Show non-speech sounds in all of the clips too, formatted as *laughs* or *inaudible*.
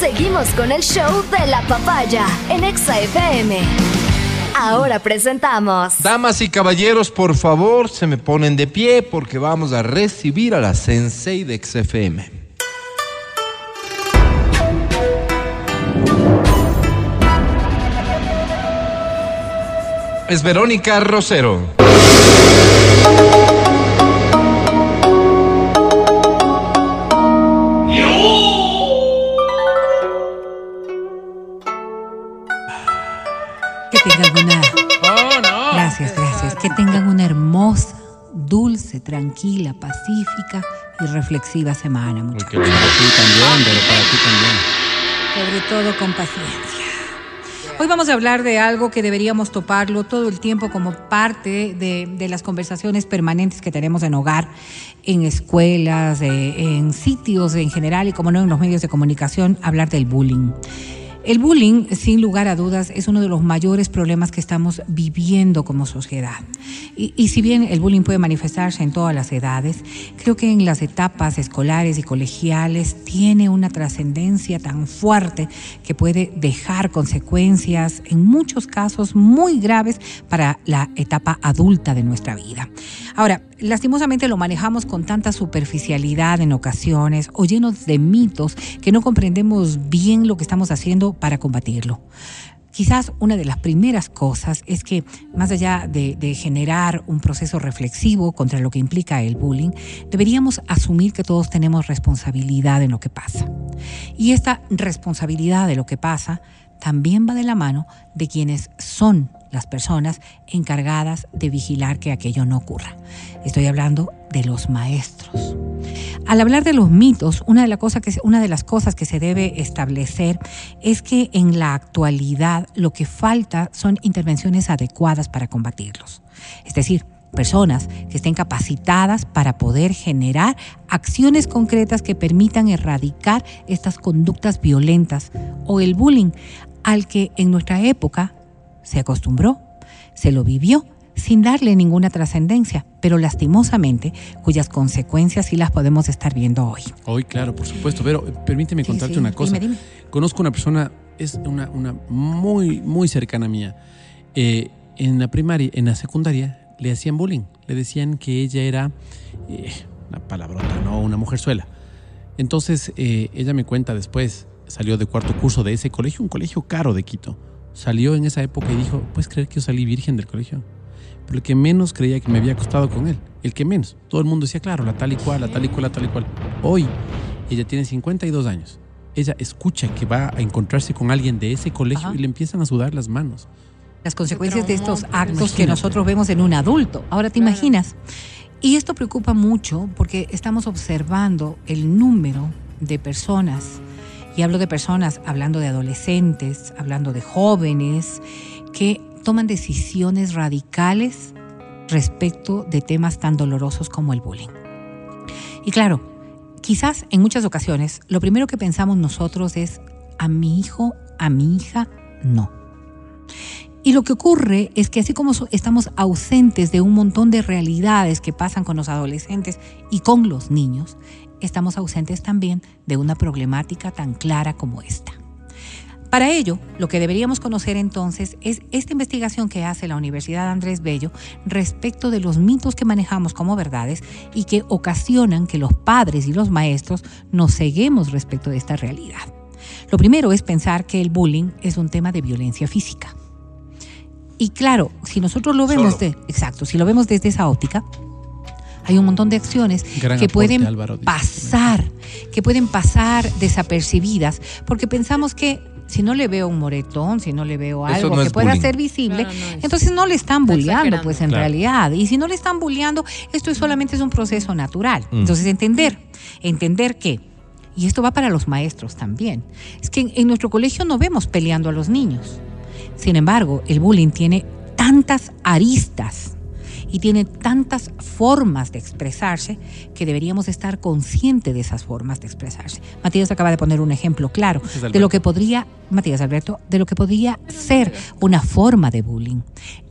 Seguimos con el show de la papaya en Exa FM. Ahora presentamos. Damas y caballeros, por favor, se me ponen de pie porque vamos a recibir a la Sensei de XFM. Es Verónica Rosero. Tengan una. Oh, no. Gracias, gracias. Que tengan una hermosa, dulce, tranquila, pacífica y reflexiva semana, muchachos. Porque para ti también, pero para ti también. Sobre todo con paciencia. Hoy vamos a hablar de algo que deberíamos toparlo todo el tiempo como parte de, de las conversaciones permanentes que tenemos en hogar, en escuelas, eh, en sitios en general y como no en los medios de comunicación, hablar del bullying. El bullying, sin lugar a dudas, es uno de los mayores problemas que estamos viviendo como sociedad. Y, y, si bien el bullying puede manifestarse en todas las edades, creo que en las etapas escolares y colegiales tiene una trascendencia tan fuerte que puede dejar consecuencias, en muchos casos, muy graves para la etapa adulta de nuestra vida. Ahora, lastimosamente lo manejamos con tanta superficialidad en ocasiones o llenos de mitos que no comprendemos bien lo que estamos haciendo para combatirlo. Quizás una de las primeras cosas es que, más allá de, generar un proceso reflexivo contra lo que implica el bullying, deberíamos asumir que todos tenemos responsabilidad en lo que pasa. Y esta responsabilidad de lo que pasa también va de la mano de quienes son las personas encargadas de vigilar que aquello no ocurra. Estoy hablando de los maestros. Al hablar de los mitos, una de, las cosas que se debe establecer es que en la actualidad lo que falta son intervenciones adecuadas para combatirlos. Es decir, personas que estén capacitadas para poder generar acciones concretas que permitan erradicar estas conductas violentas o el bullying al que en nuestra época se acostumbró, se lo vivió sin darle ninguna trascendencia, pero lastimosamente cuyas consecuencias sí las podemos estar viendo hoy. Hoy, claro, por supuesto, pero permíteme Sí, contarte sí, una cosa. dime, dime. Conozco una persona, es una, una muy, muy cercana mía. Eh, en la primaria, en la secundaria, le hacían bullying. Le decían que ella era eh, una palabrota, ¿no? Una mujerzuela. Entonces, eh, ella me cuenta después, salió de cuarto curso de ese colegio, un colegio caro de Quito. Salió en esa época y dijo, ¿puedes creer que yo salí virgen del colegio? Pero el que menos creía que me había acostado con él. El que menos. Todo el mundo decía, claro, la tal y cual, la tal y cual, la tal y cual. Hoy, ella tiene 52 años. Ella escucha que va a encontrarse con alguien de ese colegio Ajá. y le empiezan a sudar las manos. Las consecuencias de estos actos que nosotros vemos en un adulto. Ahora te imaginas. Y esto preocupa mucho porque estamos observando el número de personas, y hablo de personas hablando de adolescentes, hablando de jóvenes, que toman decisiones radicales respecto de temas tan dolorosos como el bullying. Y claro, quizás en muchas ocasiones lo primero que pensamos nosotros es a mi hijo, a mi hija, no. Y lo que ocurre es que así como estamos ausentes de un montón de realidades que pasan con los adolescentes y con los niños, estamos ausentes también de una problemática tan clara como esta. Para ello, lo que deberíamos conocer entonces es esta investigación que hace la Universidad Andrés Bello respecto de los mitos que manejamos como verdades y que ocasionan que los padres y los maestros nos ceguemos respecto de esta realidad. Lo primero es pensar que el bullying es un tema de violencia física. Y claro, si nosotros lo vemos Solo. de, exacto, si lo vemos desde esa óptica, hay un montón de acciones Gran que aporte, pueden Álvaro, pasar, que pueden pasar desapercibidas, porque pensamos que si no le veo un moretón, si no le veo algo no que pueda bullying. ser visible, Claro, no es- entonces no le están está bulleando, pues en Claro. realidad. Y si no le están bulleando, esto es solamente es un proceso natural. Mm. Entonces entender, entender que, y esto va para los maestros también, es que en, en nuestro colegio no vemos peleando a los niños. Sin embargo, el bullying tiene tantas aristas y tiene tantas formas de expresarse que deberíamos estar conscientes de esas formas de expresarse. Matías acaba de poner un ejemplo claro de lo que podría, Matías Alberto, de lo que podría ser una forma de bullying.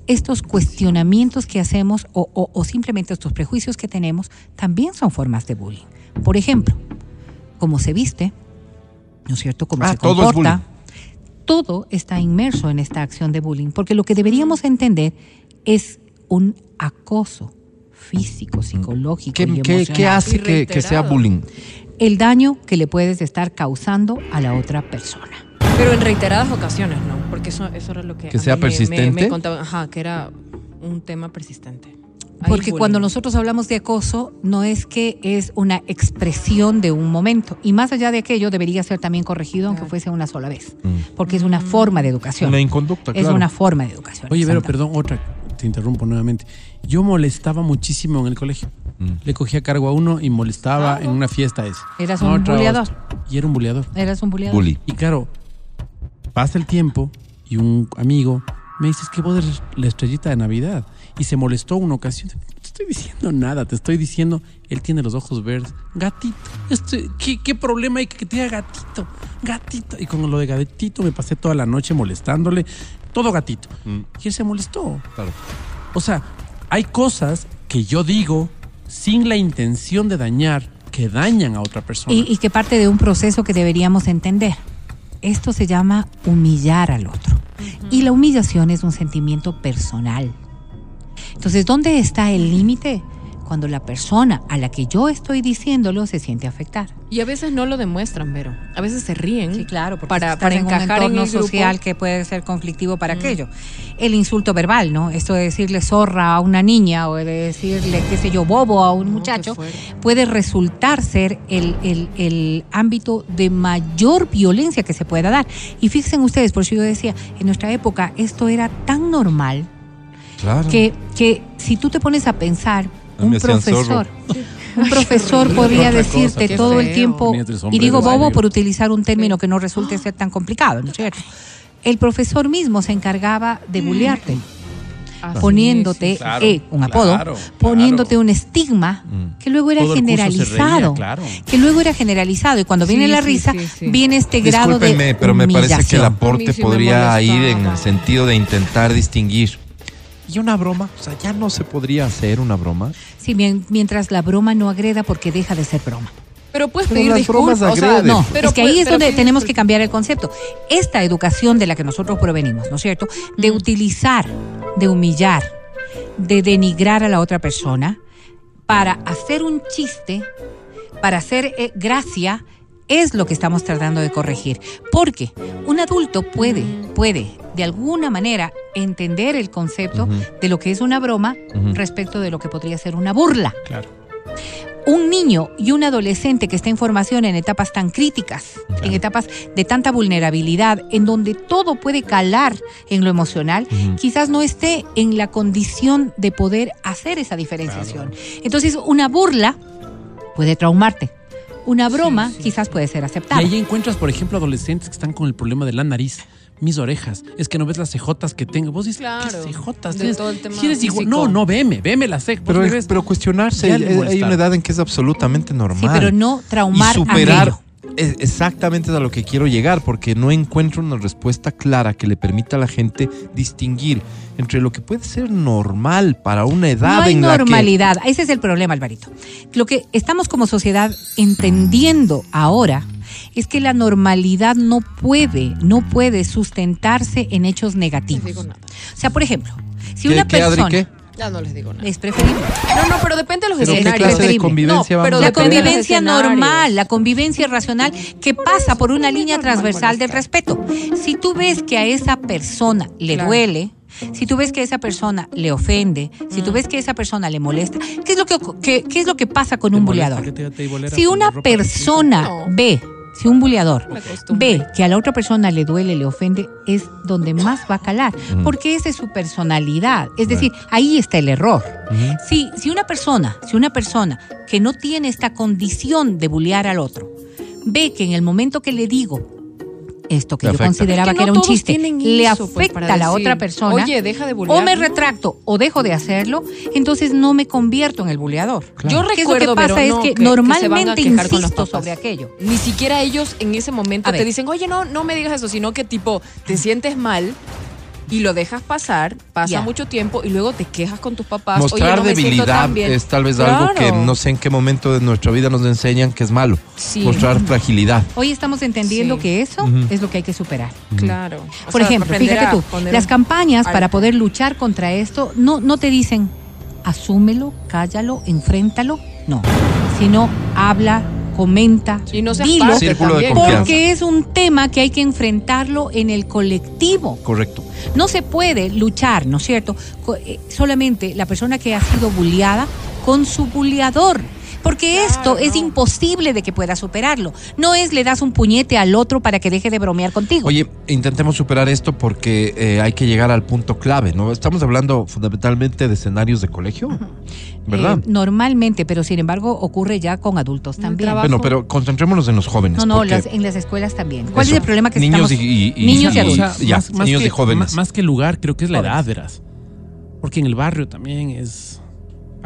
Estos cuestionamientos que hacemos o, o- o simplemente estos prejuicios que tenemos también son formas de bullying. Por ejemplo, cómo se viste, ¿no es cierto? Cómo Ah, se todo es comporta. Todo está inmerso en esta acción de bullying, porque lo que deberíamos entender es un acoso físico, psicológico ¿Qué, y emocional. qué hace que, que sea bullying? El daño que le puedes estar causando a la otra persona. Pero en reiteradas ocasiones, ¿no? Porque eso, eso era lo que. ¿Que a sea mí me- me- persistente? Me, contaban, ajá, que era un tema persistente. Porque bullying. cuando nosotros hablamos de acoso, no es que es una expresión de un momento. Y más allá de aquello, debería ser también corregido, aunque Claro. fuese una sola vez. Mm. Porque es una forma de educación. Una inconducta, es claro. una forma de educación. Oye, pero perdón, otra, te interrumpo nuevamente. Yo molestaba muchísimo en el colegio. Mm. Le cogía cargo a uno y molestaba en una fiesta esa. Eras un otra, buleador. Y era un buleador. Eras un buleador. Bully. Y claro, pasa el tiempo y un amigo me dice, es que vos eres la estrellita de Navidad. Y se molestó una ocasión. No te estoy diciendo nada, te estoy diciendo, él tiene los ojos verdes. Gatito. Estoy- ¿qué, ¿Qué problema hay que te diga gatito? Gatito. Y con lo de gatito me pasé toda la noche molestándole. Todo gatito. Mm. Y él se molestó. Claro. O sea, hay cosas que yo digo sin la intención de dañar, que dañan a otra persona. Y, y que parte de un proceso que deberíamos entender. Esto se llama humillar al otro. Y la humillación es un sentimiento personal. Entonces, ¿dónde está el límite? Cuando la persona a la que yo estoy diciéndolo se siente afectada. Y a veces no lo demuestran, Vero. A veces se ríen. Sí, claro, porque para, para en un encajar en el grupo. social que puede ser conflictivo para aquello. El insulto verbal, ¿no? Esto de decirle zorra a una niña o de decirle, qué sé yo, bobo a un No, muchacho, puede resultar ser el, el- el ámbito de mayor violencia que se pueda dar. Y fíjense ustedes, por eso yo decía, en nuestra época esto era tan normal Claro. que, que si tú te pones a pensar, *laughs* un profesor, un profesor podría decirte todo el tiempo, y digo bobo por utilizar un término que no resulte ser tan complicado, ¿no es cierto? El profesor mismo se encargaba de bullearte, Así poniéndote es. Claro, eh, un apodo, claro, poniéndote un estigma Mm. que luego era Todo generalizado, reía, claro. que luego era generalizado y cuando viene la risa sí, sí. viene este grado de pero me parece que el aporte podría ir en el sentido de intentar distinguir. ¿Y una broma? O sea, ya no se podría hacer una broma. Sí, mien- mientras la broma no agreda porque deja de ser broma. Pero puedes Pero pedir las disculpas. bromas o sea, agreden. No, pero es que ahí es pero donde tenemos que cambiar el concepto. Esta educación de la que nosotros provenimos, ¿no es cierto? De utilizar, de humillar, de denigrar a la otra persona para hacer un chiste, para hacer eh, gracia, es lo que estamos tratando de corregir. Porque un adulto puede, puede, de alguna manera, entender el concepto de lo que es una broma respecto de lo que podría ser una burla Claro. un niño y un adolescente que está en formación en etapas tan críticas, en etapas de tanta vulnerabilidad, en donde todo puede calar en lo emocional, quizás no esté en la condición de poder hacer esa diferenciación. Entonces, una burla puede traumarte. Una broma quizás puede ser Y aceptable. ahí encuentras, por ejemplo, adolescentes que están con el problema de la nariz. Mis orejas. Es que no ves las cejotas que tengo. Vos dices, Claro, ¿qué cejotas? de Tienes- todo el tema ¿Quieres igual? físico. No, no, veme, veme las cejas. Pero, cuestionarse, Ya hay, una edad en que es absolutamente normal. Sí, pero no traumar y superar exactamente es a lo que quiero llegar, porque no encuentro una respuesta clara que le permita a la gente distinguir entre lo que puede ser normal para una edad No hay en la que normalidad. Ese es el problema, Alvarito. Lo que estamos como sociedad entendiendo ahora es que la normalidad no puede, no puede sustentarse en hechos negativos. digo nada. O sea, por ejemplo, si ¿Qué- una qué, Adri, persona qué? Ya no les digo nada. es preferible. No, no, pero depende de los ¿Pero qué escenarios. clase de preferible. convivencia No, pero vamos a La convivencia escenarios. normal, la convivencia racional que pasa por una línea transversal del respeto. Si tú ves que a esa persona le Claro. duele, si tú ves que a esa persona le ofende, si Mm. tú ves que a esa persona le molesta, ¿qué es lo que, qué- qué es lo que pasa con ¿Te un bolera Si una persona No. ve, si un buleador ve que a la otra persona le duele, le ofende, es donde más va a calar, porque esa es su personalidad. Es decir, ahí está el error. Si, si una persona, si una persona que no tiene esta condición de bullear al otro, ve que en el momento que le digo esto que Le yo afecta. consideraba Es que, no era un chiste, le eso, pues, afecta a la decir, otra persona, Oye, deja de o bullear. me retracto o dejo de hacerlo, entonces no me convierto en el buleador. Yo ¿Qué es lo que recuerdo, pasa? pero es que, que- que normalmente los insisto sobre aquello. Ni siquiera ellos en ese momento A te ver. dicen, oye, no, no me digas eso, sino que tipo, te sientes mal y lo dejas pasar, pasa mucho tiempo y luego te quejas con tus papás. Mostrar Oye, no debilidad tan bien". es tal vez algo que no sé en qué momento de nuestra vida nos enseñan que es malo. Sí. Mostrar fragilidad. Hoy estamos entendiendo Sí. que eso es lo que hay que superar. Claro. O Por sea, ejemplo, fíjate tú, las campañas algo. para poder luchar contra esto no, no te dicen asúmelo, cállalo, enfréntalo, no, sino habla, comenta, Y no dilo, parte Círculo de también. confianza. porque es un tema que hay que enfrentarlo en el colectivo. Correcto. No se puede luchar, ¿no es cierto? Co- eh, Solamente la persona que ha sido bulliada con su bulliador. Porque esto es imposible de que pueda superarlo. No es le das un puñete al otro para que deje de bromear contigo. Oye, intentemos superar esto porque eh, hay que llegar al punto clave, ¿no? Estamos hablando fundamentalmente de escenarios de colegio, ¿verdad? Eh, normalmente, pero sin embargo ocurre ya con adultos también. bueno, pero concentrémonos en los jóvenes. No, no, las- en las escuelas también. ¿Cuál eso, es el problema que niños estamos? y, y- niños y y- adultos. ya, niños que, y jóvenes. Más, que lugar, creo que es la edad, verás. Porque en el barrio también es.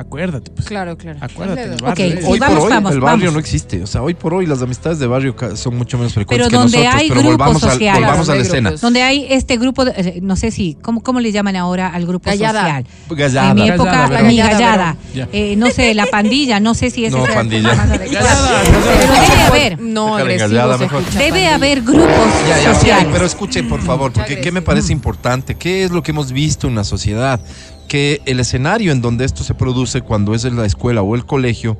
Acuérdate, pues. Claro, claro. Acuérdate, en el Es de- barrio. Ok, es- sí, hoy vamos, por hoy vamos, el barrio vamos. no existe. O sea, hoy por hoy las amistades de barrio son mucho menos frecuentes Pero que donde nosotros. hay pero grupos volvamos, al- volvamos a la escena. grupos. Donde hay este grupo, de- eh, no sé si, ¿cómo, cómo le llaman ahora al grupo Gallada. social? Gallada. En mi época, Gallada, mi gallada. Eh, no sé, la pandilla, no sé si es No, esa pandilla. más adecuada. Gallada, Pero debe haber, No, gallada mejor. debe pandilla. haber grupos Ya, ya, sociales. pero escuchen, por favor, porque ¿qué me parece importante? ¿Qué es lo que hemos visto en la sociedad? Que el escenario en donde esto se produce, cuando es en la escuela o el colegio,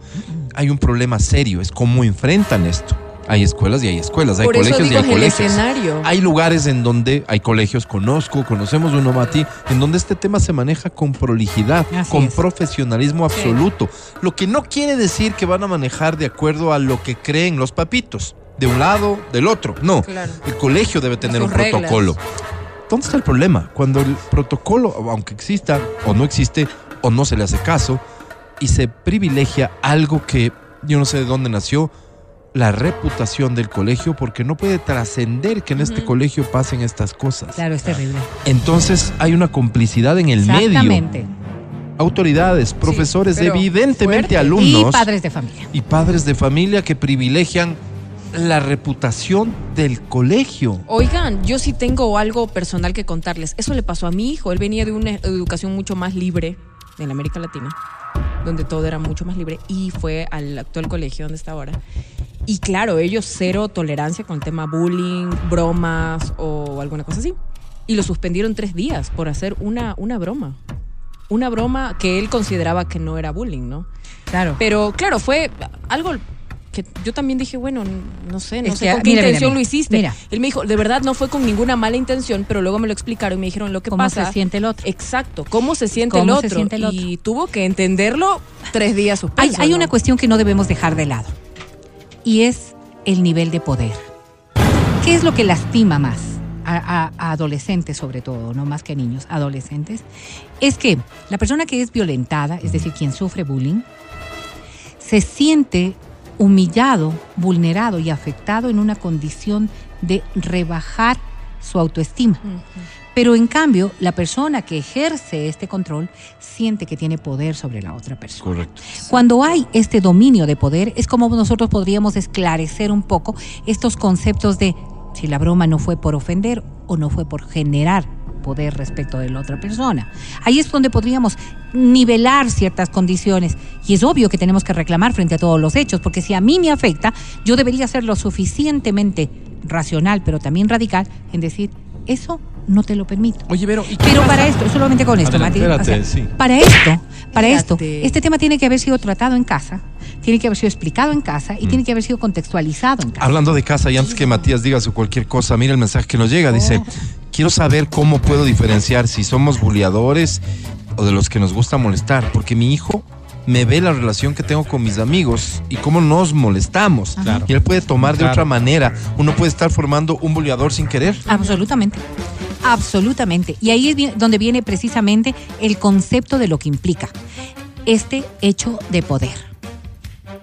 hay un problema serio, es cómo enfrentan esto. Hay escuelas y hay escuelas, hay Por eso colegios y hay colegios. escenario. Hay lugares en donde hay colegios, conozco, conocemos uno Mati, en donde este tema se maneja con prolijidad, Así con es. profesionalismo absoluto. Lo que no quiere decir que van a manejar de acuerdo a lo que creen los papitos, de un lado, del otro. No, Claro. el colegio debe tener Sus un reglas. protocolo. ¿Dónde está el problema? Cuando el protocolo, aunque exista o no existe, o no se le hace caso, y se privilegia algo que yo no sé de dónde nació, la reputación del colegio, porque no puede trascender que en este colegio pasen estas cosas. Claro, es terrible. Entonces hay una complicidad en el medio. Exactamente. Autoridades, profesores, evidentemente fuerte. alumnos Y padres de familia. y padres de familia que privilegian la reputación del colegio. Oigan, yo sí tengo algo personal que contarles. Eso le pasó a mi hijo. Él venía de una educación mucho más libre en América Latina, donde todo era mucho más libre, y fue al actual colegio donde está ahora. Y claro, ellos cero tolerancia con el tema bullying, bromas o alguna cosa así. Y lo suspendieron tres días por hacer una, una broma. Una broma que él consideraba que no era bullying, ¿no? Claro. Pero claro, fue algo que yo también dije, bueno, no sé, no Es sé que, con qué mira, mira, intención mira. lo hiciste. Mira. Él me dijo, de verdad no fue con ninguna mala intención, pero luego me lo explicaron y me dijeron lo que ¿Cómo pasa. se siente el otro? Exacto, cómo se siente el ¿Cómo otro. se siente el Y tuvo que entenderlo tres días Hay, suspenso. hay ¿no? una cuestión que no debemos dejar de lado y es el nivel de poder. ¿Qué es lo que lastima más a, a- a adolescentes sobre todo, no más que a niños, adolescentes? Es que la persona que es violentada, es decir, quien sufre bullying, se siente humillado, vulnerado y afectado en una condición de rebajar su autoestima. Pero en cambio, la persona que ejerce este control siente que tiene poder sobre la otra persona. Correcto. Cuando hay este dominio de poder, es como nosotros podríamos esclarecer un poco estos conceptos de si la broma no fue por ofender o no fue por generar poder respecto de la otra persona. Ahí es donde podríamos nivelar ciertas condiciones y es obvio que tenemos que reclamar frente a todos los hechos, porque si a mí me afecta, yo debería ser lo suficientemente racional, pero también radical en decir, eso no te lo permito. Oye, Vero, ¿y qué Pero pasa? para esto, solamente con esto, Mati. espérate, sí. Para esto, para esto, este tema tiene que haber sido tratado en casa, tiene que haber sido explicado en casa Mm. y tiene que haber sido contextualizado en casa. Hablando de casa, y antes que Matías diga su cualquier cosa, mira el mensaje que nos llega. Dice, quiero saber cómo puedo diferenciar si somos buleadores o de los que nos gusta molestar, porque mi hijo me ve la relación que tengo con mis amigos y cómo nos molestamos. Claro. Y él puede tomar de Claro. otra manera. Uno puede estar formando un buleador sin querer. Absolutamente. Absolutamente. Y ahí es donde viene precisamente el concepto de lo que implica este hecho de poder.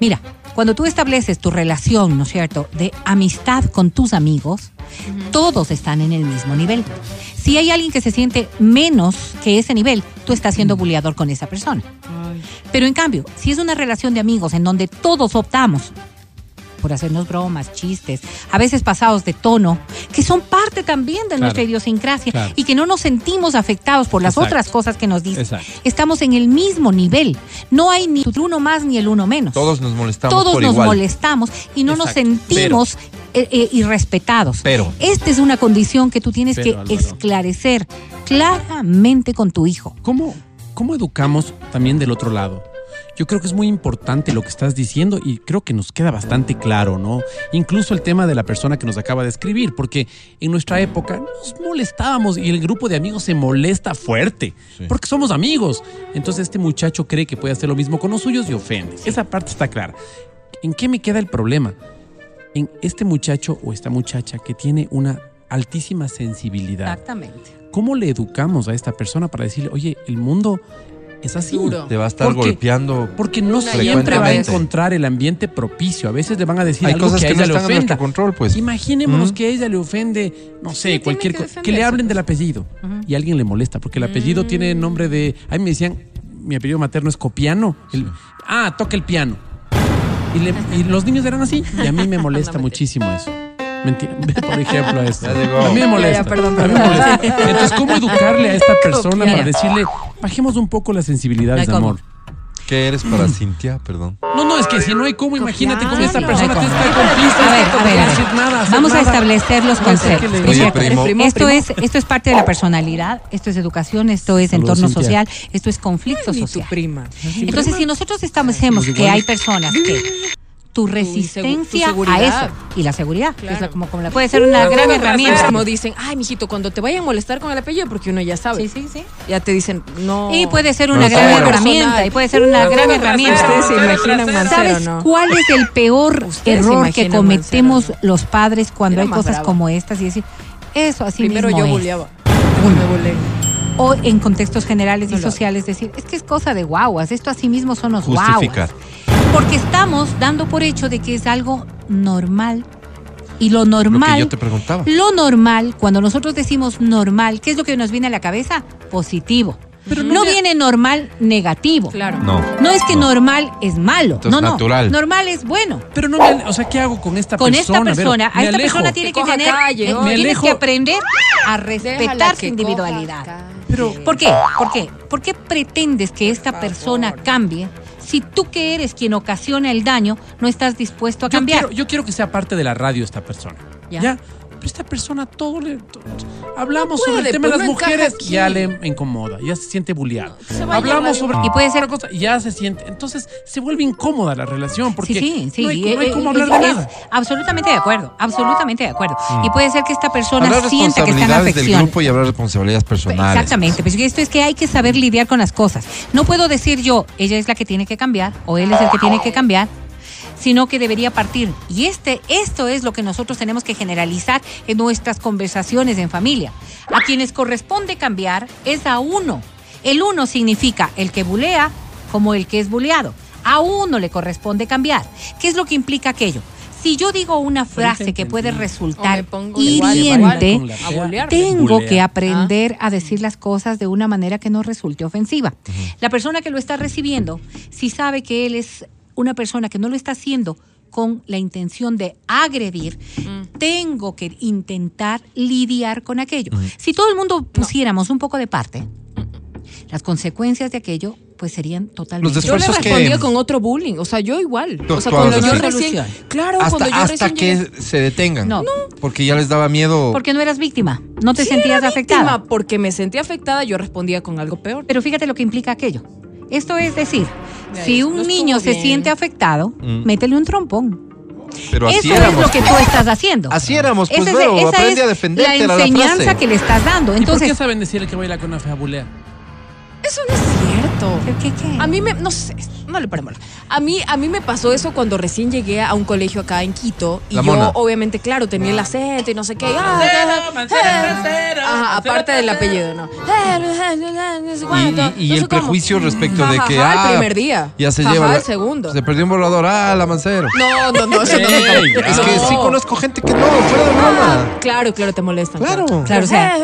Mira, cuando tú estableces tu relación, ¿no es cierto?, de amistad con tus amigos, todos están en el mismo nivel. Si hay alguien que se siente menos que ese nivel, tú estás siendo buleador con esa persona. Pero en cambio, si es una relación de amigos en donde todos optamos por hacernos bromas, chistes, a veces pasados de tono, que son parte también de Claro. nuestra idiosincrasia Claro. y que no nos sentimos afectados por las Exacto. otras cosas que nos dicen. Exacto. Estamos en el mismo nivel. No hay ni el uno más ni el uno menos. Todos nos molestamos Todos por nos igual. molestamos y no nos sentimos eh, eh, irrespetados. Pero. Esta es una condición que tú tienes Pero, que Álvaro. esclarecer claramente con tu hijo. ¿Cómo, ¿Cómo educamos también del otro lado? Yo creo que es muy importante lo que estás diciendo y creo que nos queda bastante claro, ¿no? Incluso el tema de la persona que nos acaba de escribir, porque en nuestra época nos molestábamos y el grupo de amigos se molesta fuerte, Sí. porque somos amigos. Entonces este muchacho cree que puede hacer lo mismo con los suyos y ofende. Esa parte está clara. ¿En qué me queda el problema? En este muchacho o esta muchacha que tiene una altísima sensibilidad. Exactamente. ¿Cómo le educamos a esta persona para decirle, oye, el mundo es así? Duro. Te va a estar Porque- golpeando. Porque no siempre va a encontrar el ambiente propicio. A veces le van a decir Hay algo cosas que a que no ella le están en ofenda. nuestro control, pues. Imaginémonos Mm. que a ella le ofende, no sé, cualquier cosa. Que, le hablen del apellido y a alguien le molesta, porque el apellido tiene nombre de. A mí me decían, mi apellido materno es Copiano. El- ah, toca el piano. Y, le- y los niños eran así. Y a mí me *laughs* molesta muchísimo eso. Mentira. *laughs* Por ejemplo, esto. A mí me molesta. Ya, ya, perdón, A mí me molesta. Entonces, ¿cómo educarle a esta persona para decirle, bajemos un poco las sensibilidades de amor? ¿Qué eres para Cintia? Perdón. No, es que si no hay cómo, imagínate cómo esta persona No te está. A ver, a ver, a ver. nada, Vamos a establecer los conceptos. Oye, primo. Esto primo. es esto es parte de la personalidad, esto es educación, esto es Saludos, entorno Cintia. social, esto es conflicto tu social. prima. Entonces, si nosotros establecemos que hay personas que tu resistencia tu a eso y la seguridad, que es la- como, como la- puede ser una gran herramienta. Como dicen, ay, mijito, cuando te vayan a molestar con el apellido, porque uno ya sabe. Sí, sí, sí. Ya te dicen, no. Y puede ser No una sé. gran Personal. herramienta, y puede ser una No, gran no, herramienta. Ustedes se imaginan Mancero, ¿Sabes ¿no? cuál es el peor error que cometemos Mancero, los padres cuando Era hay cosas brava. como estas y decir, eso así Primero mismo yo es? me bulé. O en contextos generales y No sociales decir, es que es cosa de guaguas, esto así mismo son los guaguas. Porque estamos dando por hecho de que es algo normal. Y lo Lo que normal, yo te preguntaba. lo normal, cuando nosotros decimos normal, ¿qué es lo que nos viene a la cabeza? Positivo. Pero no no viene normal negativo. Claro. No. No es que normal es malo. Entonces, no, no. natural. Normal es bueno. Pero no me, o sea, ¿qué hago con esta Con persona? esta Vero? persona, a esta alejo. persona tiene Que tener, calle, eh, ¿no? Me tienes alejo. que aprender a respetar su individualidad. Pero- ¿Por qué? ¿Por qué? ¿Por qué pretendes que esta persona cambie si tú que eres quien ocasiona el daño no estás dispuesto a Yo cambiar? quiero, yo quiero que sea parte de la radio esta persona. Ya. ¿Ya? Pero esta persona todo le... hablamos No sobre el tema de las no mujeres, ya le incomoda, ya se siente bulleado. se vaya a Hablamos sobre... Y puede ser- otra cosa, ya se siente... Entonces se vuelve incómoda la relación porque sí, sí, sí. no hay, eh, no hay eh, cómo es- hablar de nada. absolutamente de acuerdo, absolutamente de acuerdo. Y puede ser que esta persona Hablar sienta que está en responsabilidades del afección. grupo y hablar responsabilidades personales. Exactamente, pues esto es que hay que saber lidiar con las cosas. No puedo decir yo, ella es la que tiene que cambiar o él es el que tiene que cambiar, sino que debería partir. Y este, esto es lo que nosotros tenemos que generalizar en nuestras conversaciones en familia. A quienes corresponde cambiar es a uno. El uno significa el que bulea como el que es buleado. A uno le corresponde cambiar. ¿Qué es lo que implica aquello? Si yo digo una frase que puede resultar hiriente, tengo que aprender a decir las cosas de una manera que no resulte ofensiva. La persona que lo está recibiendo, si sabe que él es una persona que no lo está haciendo con la intención de agredir, tengo que intentar lidiar con aquello. Si todo el mundo pusiéramos un poco de parte, las consecuencias de aquello pues serían totalmente Los Yo le que- respondía con otro bullying, o sea, yo igual. O sea, cuando yo recién, claro, Hasta, cuando yo hasta recién que llegué- se detengan. No. Porque ya les daba miedo. porque no eras víctima, no te Sí sentías era afectada. víctima, porque me sentí afectada, yo respondía con algo peor. Pero fíjate lo que implica aquello. Esto es decir, si un niño se bien. siente afectado, Mm. métele un trompón. Pero así Eso éramos. es lo que tú estás haciendo. Así éramos, pues, Esa aprende es a defenderte, La enseñanza frase. que le estás dando. ¿Y por qué Entonces, saben decir el que baila con una fea bulea? Eso no es cierto. ¿qué, qué? A mí me, no sé, no le paremos. A mí, a mí me pasó eso cuando recién llegué a un colegio acá en Quito y La yo mona. obviamente, claro, tenía el acento y no sé qué. Ah, Ajá, aparte del apellido, ¿no? Y, y- y el prejuicio respecto de que. Ajá, ah, el primer día. Ya se Ajá, lleva. el segundo. Se perdió un borrador. Ah, la mancero. No, no, no, eso no me. Es que sí conozco gente que no, fuera de broma. Claro, claro, te molestan. Claro. Claro, o sea-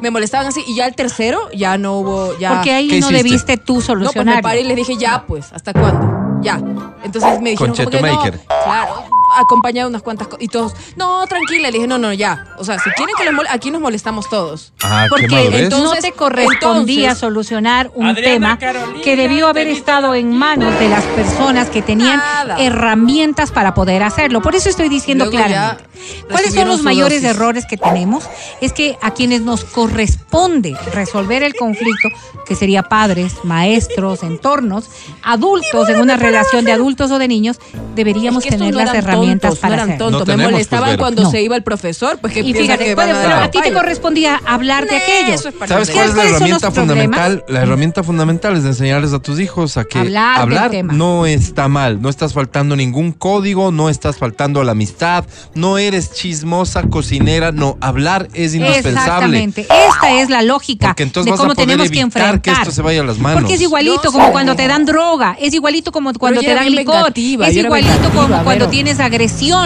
me molestaban así y ya el tercero ya no hubo, ya. Porque ahí ¿Qué no hiciste? debiste tú No, pues solucionar. me paré y le dije, ya, pues, ¿hasta cuándo? Ya. Entonces me dijeron, Con como que no. Chetumaker. Claro. Acompañado de unas cuantas cosas. Y todos, no, tranquila. Le dije, no, no, ya. O sea, si quieren que les mol- aquí nos molestamos todos. Ah, Porque entonces- no te correspondía entonces- solucionar un Adriana tema Carolina, que debió haber estado en manos de las personas que tenían Nada. herramientas para poder hacerlo. Por eso estoy diciendo Luego claramente. ¿Cuáles son los mayores dosis. errores que tenemos? Es que a quienes nos corresponde resolver el conflicto, que sería padres, maestros, entornos, adultos en una relación de adultos o de niños, deberíamos Es que estos tener no las herramientas tontos, para no eran hacerlo. tontos. No Me molestaban pues, cuando No. se iba el profesor, pues que Y fíjate, que a pero a ti te correspondía hablar de aquello. Eso es para ¿Sabes cuál es la ¿Cuáles son los herramienta problemas? fundamental? La herramienta fundamental es de enseñarles a tus hijos a que Hablar del tema. no está mal, no estás faltando ningún código, no estás faltando a la amistad, no eres chismosa, cocinera, no, hablar es indispensable. Exactamente. Esta es la lógica Porque entonces de vas a cómo poder tenemos que enfrentar. que esto se vaya a las manos. Porque es igualito como cuando te dan droga, es igualito como cuando te dan licor, es igualito como cuando tienes agresión.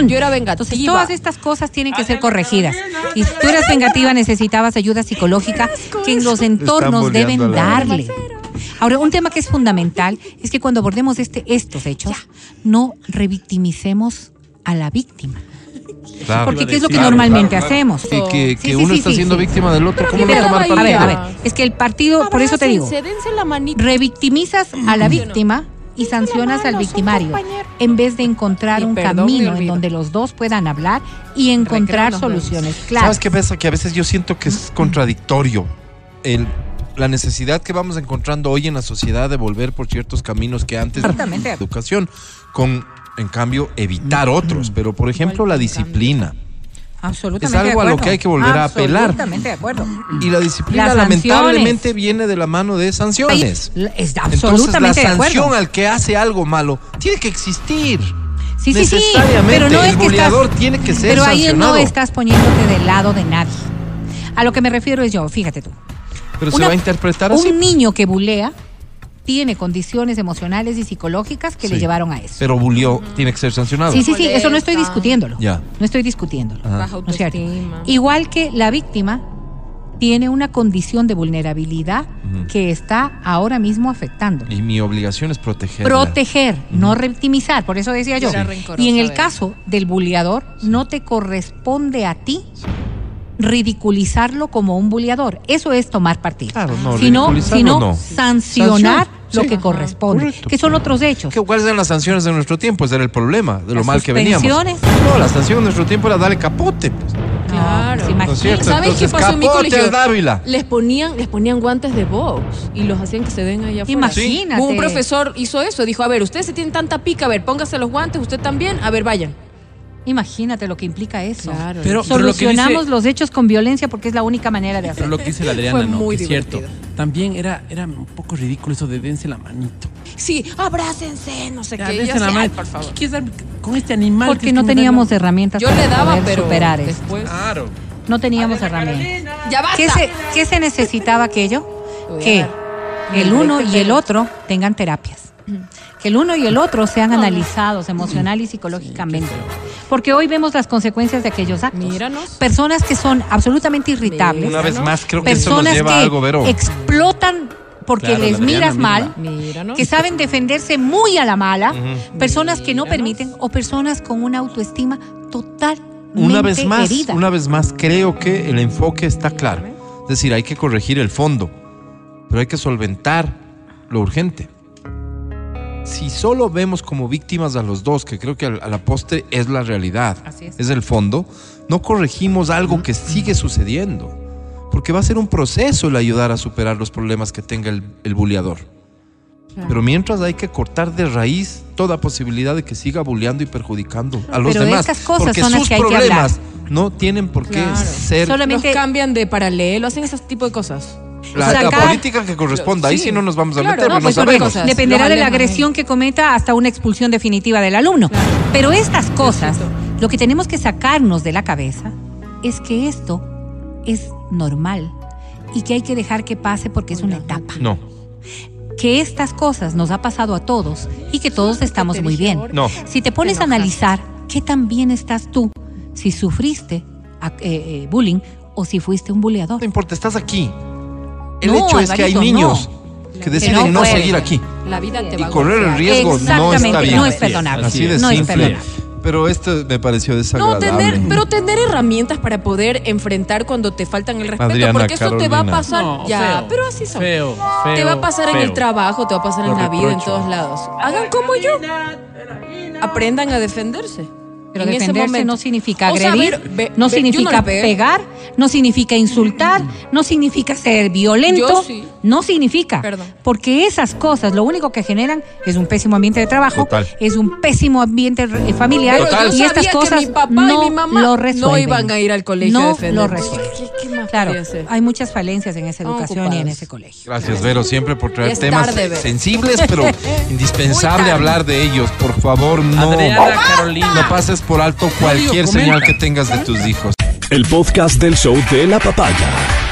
Yo era Entonces vengativa. todas estas cosas tienen que ser corregidas. Y si tú eras vengativa necesitabas ayuda psicológica que en los entornos deben darle. Ahora, un tema que es fundamental es que cuando abordemos este, estos hechos, no revictimicemos a la víctima. Claro. Porque ¿qué es lo que Claro, normalmente claro, claro. hacemos? Sí, que, que Sí, sí, uno sí, está sí, siendo sí. víctima del otro, ¿cómo no tomar a ver, a ver, es que el partido, por eso te digo, la revictimizas a la víctima y sancionas al victimario en vez de encontrar Y un perdón, camino en donde los dos puedan hablar y encontrar soluciones ¿Sabes claras. qué pasa? Que a veces yo siento que es contradictorio el, la necesidad que vamos encontrando hoy en la sociedad de volver por ciertos caminos que antes de educación, con, en cambio, evitar otros. Pero, por ejemplo, la disciplina. Absolutamente es algo de a lo que hay que volver a apelar. Absolutamente de acuerdo. Y la disciplina lamentablemente viene de la mano de sanciones. Es Entonces, la absolutamente de sanción al que hace algo malo tiene que existir. Sí, sí, pero no el es que estás, tiene que ser pero ahí sancionado. no estás poniéndote del lado de nadie. A lo que me refiero es yo, fíjate tú. Pero se Una- va a interpretar un así. niño que bulea tiene condiciones emocionales y psicológicas que le llevaron a eso. Pero bulió, tiene que ser sancionado. Sí, sí, sí, eso no estoy discutiéndolo. Ya. No estoy discutiéndolo. Baja ¿No es cierto? autoestima. Igual que la víctima tiene una condición de vulnerabilidad que está ahora mismo afectando. Y mi obligación es protegerla. Proteger, no revictimizar, por eso decía yo. Y en el caso del buleador, no te corresponde a ti ridiculizarlo como un buleador. Eso es tomar partido. Claro, no, sino, sino no. sancionar Sanción, lo sí. que Ajá, corresponde, correcto. que son otros hechos. ¿Qué- ¿Cuáles eran las sanciones de nuestro tiempo? Ese era el problema, de lo Las mal que veníamos. No, la sanción de nuestro tiempo era darle capote. pues. Claro. ¿Sabes qué Entonces, pasó en mi colegio? Dávila. Les ponían, les ponían guantes de box y los hacían que se den allá afuera. Imagínate. Un profesor hizo eso, dijo, a ver, ustedes se tienen tanta pica, a ver, póngase los guantes, usted también, a ver, vayan. Imagínate lo que implica eso. Claro. Pero, pero lo que Solucionamos dice- los hechos con violencia porque es la única manera de Pero hacerlo. lo que dice la *laughs* Adriana, Fue no, muy que es cierto. divertido. También era, era un poco ridículo eso de dense la manito. Sí, abrácense, no sé Ya, qué. Dense la mano. por favor. ¿Qué quieres dar con este animal? Porque no teníamos herramientas Yo para le daba, poder pero superar esto. después... Claro. No teníamos herramientas. ¡Ya basta! ¿Qué se, qué se necesitaba aquello? Que el uno y el otro tengan terapias. Que el uno y el otro sean analizados emocional y psicológicamente. Porque hoy vemos las consecuencias de aquellos actos. Míranos. Personas que son absolutamente irritables. Una vez más, creo que eso nos lleva que a algo, Vero. explotan porque Claro, les miras misma. mal, Míranos. que saben defenderse muy a la mala, personas que no permiten o personas con una autoestima totalmente Una vez más, herida. una vez más, creo que el enfoque está claro. Es decir, hay que corregir el fondo, pero hay que solventar lo urgente. Si solo vemos como víctimas a los dos, que creo que a la postre es la realidad, Así es. el fondo, no corregimos algo que sigue sucediendo. Porque va a ser un proceso el ayudar a superar los problemas que tenga el, el buleador. Pero mientras hay que cortar de raíz toda posibilidad de que siga bulleando y perjudicando a los Pero demás. estas cosas porque son las sus que hay que problemas no tienen por qué Claro. ser Solamente- Los cambian de paralelo, hacen ese tipo de cosas. La, la sacar- política que corresponda. Ahí Sí. sí no nos vamos a Claro, meter, no, pero pues no son sabemos. cosas. Dependerá de la agresión que cometa hasta una expulsión definitiva del alumno. Claro. Pero estas cosas, lo que tenemos que sacarnos de la cabeza es que esto es normal y que hay que dejar que pase porque es una etapa. No, Que estas cosas nos ha pasado a todos y que todos estamos muy bien. no. Si te pones a analizar qué tan bien estás tú, si sufriste a- eh, eh, bullying o si fuiste un buleador. No importa, estás aquí. El No, hecho es que hay niños no. que deciden no, no puede. seguir aquí. La vida te y va correr el riesgo no Exactamente, está bien. no es perdonable. Así de no es simple. perdonable. Pero esto me pareció No, desagradable. tener, pero tener herramientas para poder enfrentar cuando te faltan el respeto, Adriana, porque eso te va a Carolina. pasar. No, ya, feo, pero así son. Feo, feo, te va a pasar en el trabajo, te va a pasar en Lo la vida, en todos lados. Hagan como yo. Aprendan a defenderse. Pero en ese defenderse momento. no significa O sea, agredir, ver, ve- no significa pegar, no significa insultar, no significa ser violento, Yo sí. no significa. Perdón. Porque esas cosas lo único que generan es un pésimo ambiente de trabajo, Total. es un pésimo ambiente eh, familiar Total. y estas cosas mi papá no y mi mamá lo no resuelven. iban a ir al colegio a no defender. lo resuelven. ¿Qué- qué más Claro, hay muchas falencias en esa educación y en ese colegio. Gracias, Vero, siempre por traer es temas tarde, sensibles, pero *laughs* indispensable hablar de ellos. Por favor, no, Adriana Carolina. no pases por alto cualquier señal que tengas de tus hijos. El podcast del show de la papaya.